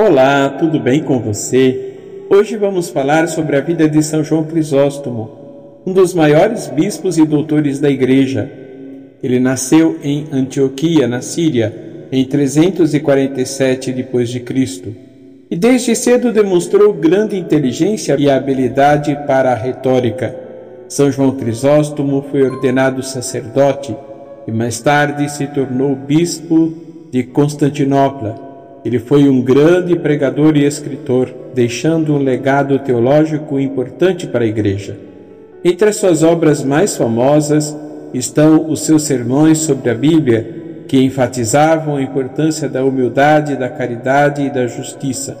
Olá, tudo bem com você? Hoje vamos falar sobre a vida de São João Crisóstomo, um dos maiores bispos e doutores da Igreja. Ele nasceu em Antioquia, na Síria, em 347 d.C. e desde cedo demonstrou grande inteligência e habilidade para a retórica. São João Crisóstomo foi ordenado sacerdote e mais tarde se tornou bispo de Constantinopla ele foi um grande pregador e escritor, deixando um legado teológico importante para a Igreja. Entre as suas obras mais famosas estão os seus sermões sobre a Bíblia, que enfatizavam a importância da humildade, da caridade e da justiça.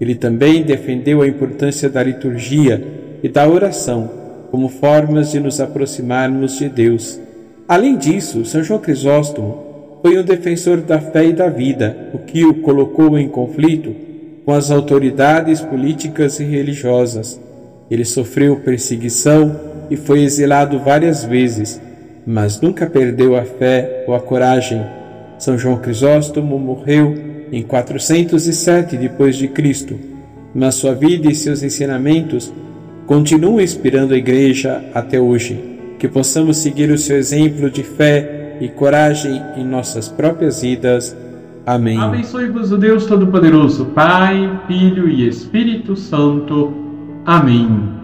Ele também defendeu a importância da liturgia e da oração como formas de nos aproximarmos de Deus. Além disso, São João Crisóstomo foi um defensor da fé e da vida, o que o colocou em conflito com as autoridades políticas e religiosas. Ele sofreu perseguição e foi exilado várias vezes, mas nunca perdeu a fé ou a coragem. São João Crisóstomo morreu em 407 depois de Cristo, mas sua vida e seus ensinamentos continuam inspirando a igreja até hoje. Que possamos seguir o seu exemplo de fé e coragem em nossas próprias vidas. Amém. Abençoe-vos o Deus Todo-Poderoso, Pai, Filho e Espírito Santo. Amém.